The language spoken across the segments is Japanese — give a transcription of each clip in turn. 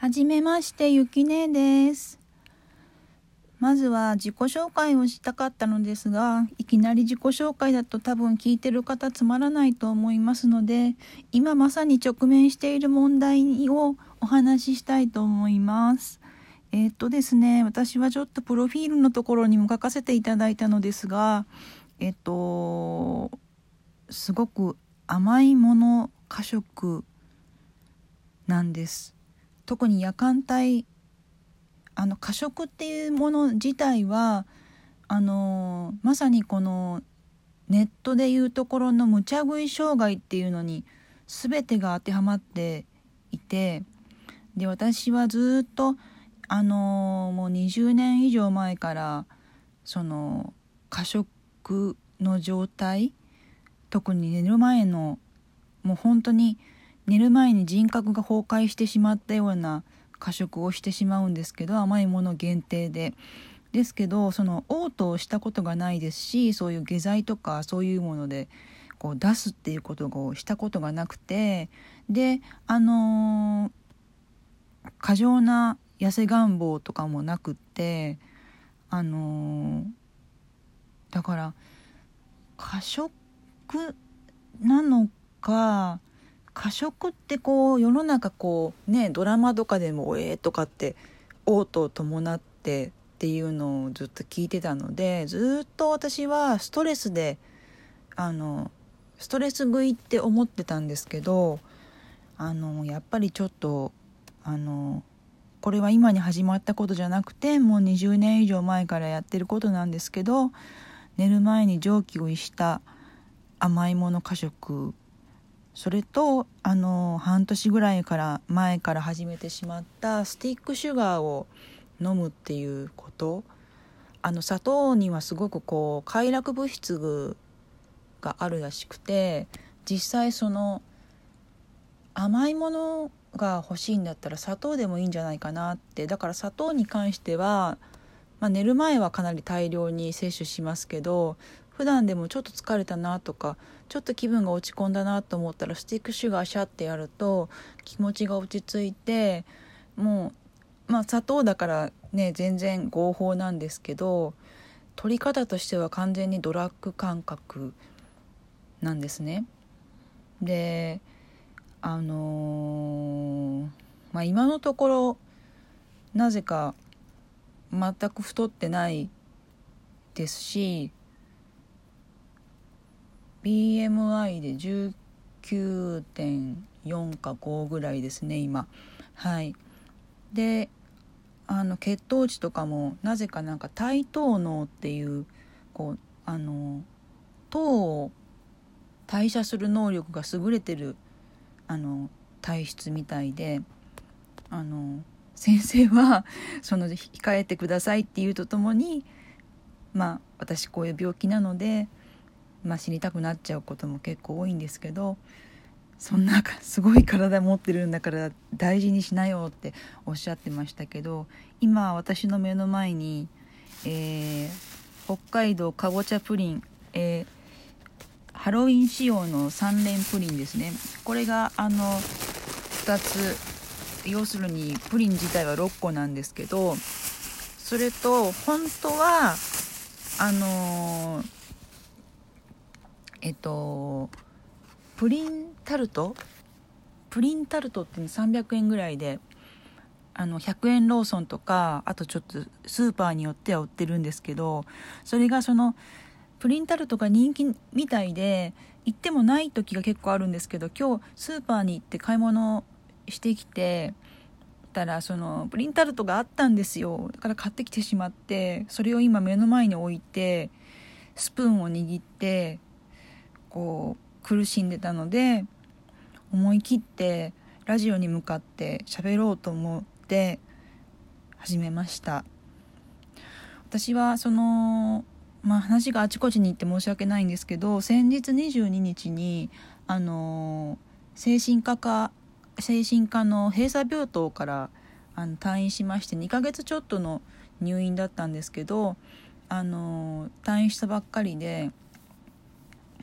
はじめまして、ゆきねです。まずは自己紹介をしたかったのですが、いきなり自己紹介だと多分聞いてる方つまらないと思いますので、今まさに直面している問題をお話ししたいと思います。えー、っとですね、私はちょっとプロフィールのところにも書かせていただいたのですが、えっと、すごく甘いもの過食なんです。特に夜間帯あの過食っていうもの自体はあのまさにこのネットでいうところの無茶食い障害っていうのに全てが当てはまっていてで私はずっとあのもう20年以上前からその過食の状態特に寝る前のもう本当に寝る前に人格が崩壊してしまったような過食をしてしまうんですけど甘いもの限定で。ですけどその嘔吐をしたことがないですしそういう下剤とかそういうものでこう出すっていうことをしたことがなくてであのー、過剰な痩せ願望とかもなくってあのー、だから過食なのか過食ってこう世の中こうねドラマとかでも「ええ」とかって嘔吐を伴ってっていうのをずっと聞いてたのでずっと私はストレスであのストレス食いって思ってたんですけどあのやっぱりちょっとあのこれは今に始まったことじゃなくてもう20年以上前からやってることなんですけど寝る前に蒸気を逸した甘いもの過食それとあの半年ぐらいから前から始めてしまったスティックシュガーを飲むっていうこと。あの砂糖にはすごくこう快楽物質があるらしくて実際その甘いものが欲しいんだったら砂糖でもいいんじゃないかなって。だから砂糖に関しては、まあ、寝る前はかなり大量に摂取しますけど普段でもちょっと疲れたなとかちょっと気分が落ち込んだなと思ったらスティックシュガーシャってやると気持ちが落ち着いてもうまあ砂糖だからね全然合法なんですけど取り方としては完全にドラッグ感覚なんですね。であのー、まあ今のところなぜか全く太ってないですし BMI で19.4か5ぐらいですね今。はい。であの血糖値とかもなぜかなんか対糖能っていうこうあの糖を代謝する能力が優れてるあの体質みたいであの先生は その控えてくださいっていうとともにまあ私こういう病気なのでまあ、死にたくなっちゃうことも結構多いんですけどそんなすごい体持ってるんだから大事にしなよっておっしゃってましたけど今私の目の前に、えー、北海道かぼちゃプリン、えー、ハロウィン仕様の3連プリンですね。これがあの2つ要するにプリン自体は6個なんですけどそれと本当はあのーえっとプリンタルト？プリンタルトって300円ぐらいであの100円ローソンとかあとちょっとスーパーによっては売ってるんですけどそれがそのプリンタルトが人気みたいで行ってもない時が結構あるんですけど今日スーパーに行って買い物してきてたらそのプリンタルトがあったんですよ。だから買ってきてしまってそれを今目の前に置いてスプーンを握ってこう苦しんでたので思い切ってラジオに向かって喋ろうと思って始めました。私はそのまあ話があちこちに行って申し訳ないんですけど先日22日にあの精神科か精神科の閉鎖病棟からあの退院しまして2ヶ月ちょっとの入院だったんですけどあの退院したばっかりで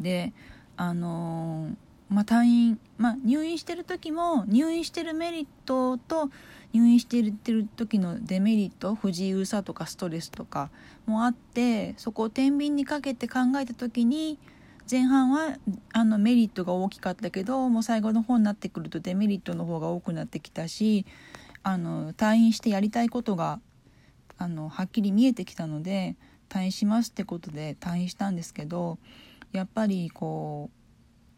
であのまあ、退院、まあ、入院してる時も入院してるメリットと入院してる時のデメリット不自由さとかストレスとかもあってそこを天秤にかけて考えた時に前半はあのメリットが大きかったけどもう最後の方になってくるとデメリットの方が多くなってきたしあの退院してやりたいことがあのはっきり見えてきたので退院しますってことで退院したんですけどやっぱりこう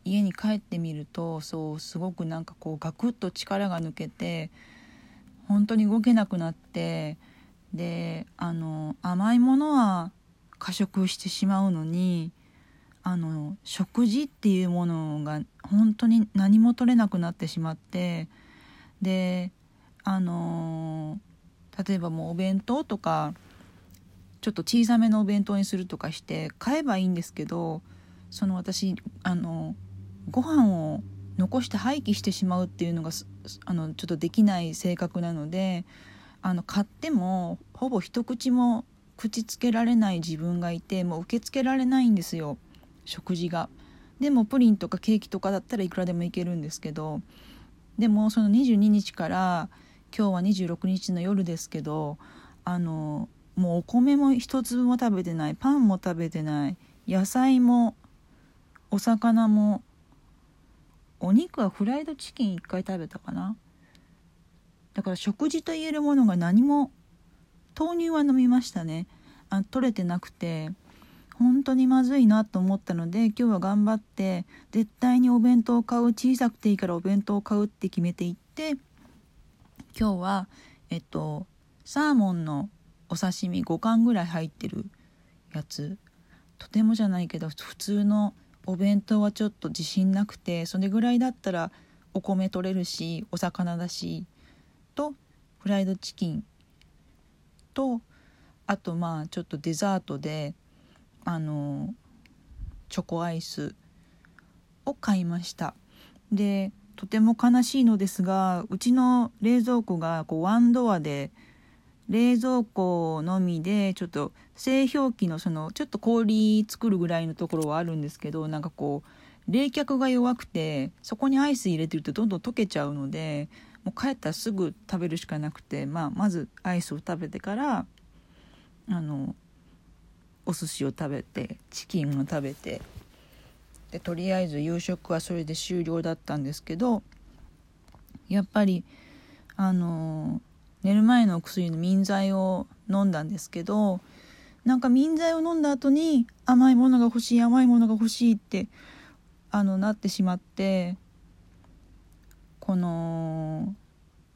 家に帰ってみるとそうすごくなんかこうガクッと力が抜けて本当に動けなくなってであの甘いものは過食してしまうのにあの食事っていうものが本当に何も取れなくなってしまってであの例えばもうお弁当とかちょっと小さめのお弁当にするとかして買えばいいんですけどその私あのご飯を残して廃棄してしまうっていうのがあのちょっとできない性格なのであの買ってもほぼ一口も口つけられない自分がいてもう受け付けられないんですよ食事が。でもプリンとかケーキとかだったらいくらでもいけるんですけどでもその22日から今日は26日の夜ですけどあのもうお米も一粒も食べてないパンも食べてない野菜もお魚もお肉はフライドチキン1回食べたかな。だから食事と言えるものが何も豆乳は飲みましたね。あ取れてなくて本当にまずいなと思ったので今日は頑張って絶対にお弁当を買う小さくていいからお弁当を買うって決めていって今日はえっとサーモンのお刺身5貫ぐらい入ってるやつ。とてもじゃないけど普通のお弁当はちょっと自信なくてそれぐらいだったらお米取れるしお魚だしとフライドチキンとあとまあちょっとデザートであのチョコアイスを買いました。でとても悲しいのですがうちの冷蔵庫がこうワンドアで冷蔵庫のみでちょっと製氷機のそのちょっと氷作るぐらいのところはあるんですけどなんかこう冷却が弱くてそこにアイス入れてるとどんどん溶けちゃうのでもう帰ったらすぐ食べるしかなくて、まあ、まずアイスを食べてからあのお寿司を食べてチキンを食べてでとりあえず夕食はそれで終了だったんですけどやっぱりあの寝る前のお薬の眠剤を飲んだんですけどなんか眠剤を飲んだ後に甘いものが欲しい甘いものが欲しいってあのなってしまってこの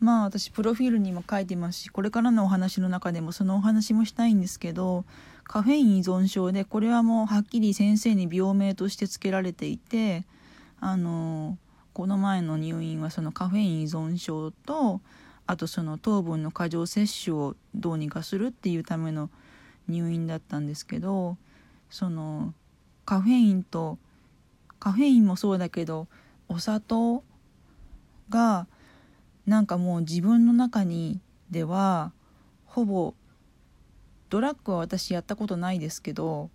まあ私プロフィールにも書いてますしこれからのお話の中でもそのお話もしたいんですけどカフェイン依存症でこれはもうはっきり先生に病名として付けられていてあのこの前の入院はそのカフェイン依存症とあとその糖分の過剰摂取をどうにかするっていうための入院だったんですけどそのカフェインとカフェインもそうだけどお砂糖がなんかもう自分の中にではほぼドラッグは私やったことないですけど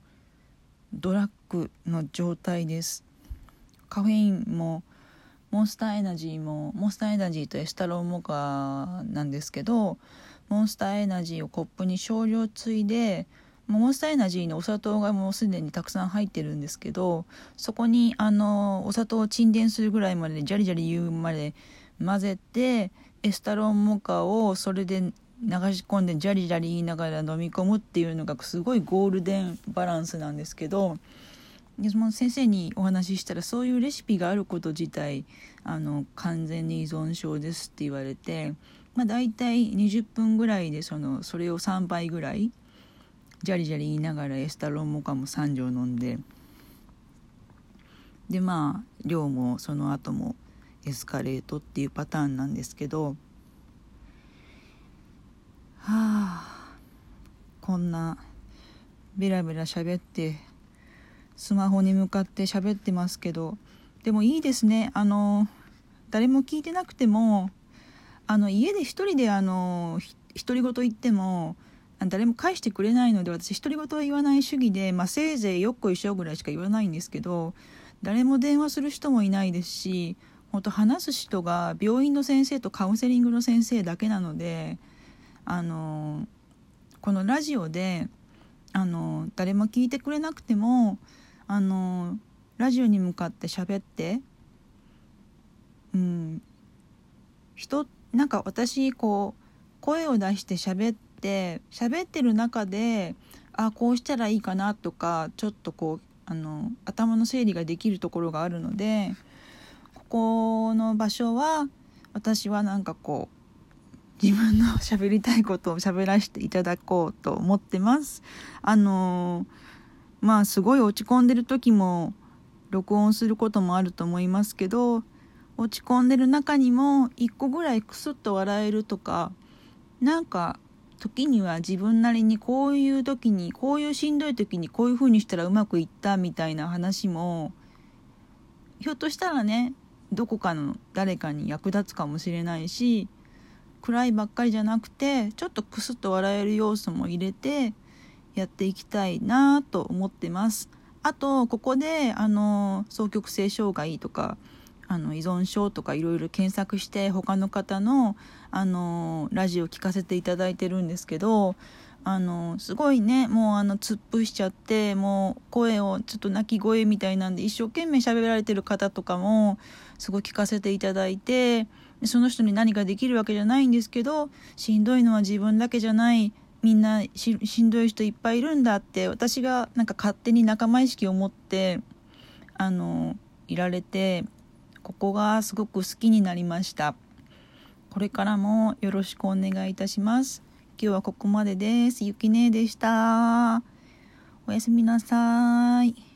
ドラッグの状態です。カフェインもモンスターエナジーもモンスターエナジーとエスタロンモカなんですけどモンスターエナジーをコップに少量ついでモンスターエナジーのお砂糖がもうすでにたくさん入ってるんですけどそこにあのお砂糖を沈殿するぐらいまでジャリジャリ言うまで混ぜてエスタロンモカをそれで流し込んでジャリジャリ言いながら飲み込むっていうのがすごいゴールデンバランスなんですけどでその先生にお話ししたらそういうレシピがあること自体あの完全に依存症ですって言われて、まあ、大体20分ぐらいでそのそれを3杯ぐらいジャリジャリ言いながらエスタロンモカも3錠飲んででまあ量もその後もエスカレートっていうパターンなんですけどはあこんなベラベラ喋ってスマホに向かって喋ってますけどでもいいですね。あの誰も聞いてなくてもあの家で一人であの独り言言っても誰も返してくれないので私独り言は言わない主義で、まあ、せいぜいよっこいしょぐらいしか言わないんですけど誰も電話する人もいないですし本当話す人が病院の先生とカウンセリングの先生だけなのであのこのラジオであの誰も聞いてくれなくてもあのラジオに向かって喋ってうん人なんか私こう声を出して喋って喋ってる中であこうしたらいいかなとかちょっとこうあの頭の整理ができるところがあるのでここの場所は私はなんかこう自分の喋りたいことを喋らせていただこうと思ってます。あのまあすごい落ち込んでる時も録音することもあると思いますけど落ち込んでる中にも一個ぐらいクスッと笑えるとかなんか時には自分なりにこういう時にこういうしんどい時にこういう風にしたらうまくいったみたいな話もひょっとしたらねどこかの誰かに役立つかもしれないし暗いばっかりじゃなくてちょっとクスッと笑える要素も入れてやっていきたいなと思ってます。あとここであの双極性障害とかあの依存症とかいろいろ検索して他の方のあのラジオ聞かせていただいてるんですけどあのすごいねもうあの突っ伏しちゃってもう声をちょっと泣き声みたいなんで一生懸命喋られてる方とかもすごい聞かせていただいてその人に何かできるわけじゃないんですけどしんどいのは自分だけじゃないみんなしんどい人いっぱいいるんだって私がなんか勝手に仲間意識を持ってあのいられてここがすごく好きになりました。これからもよろしくお願いいたします。今日はここまでです。ゆきねえでした。おやすみなさい。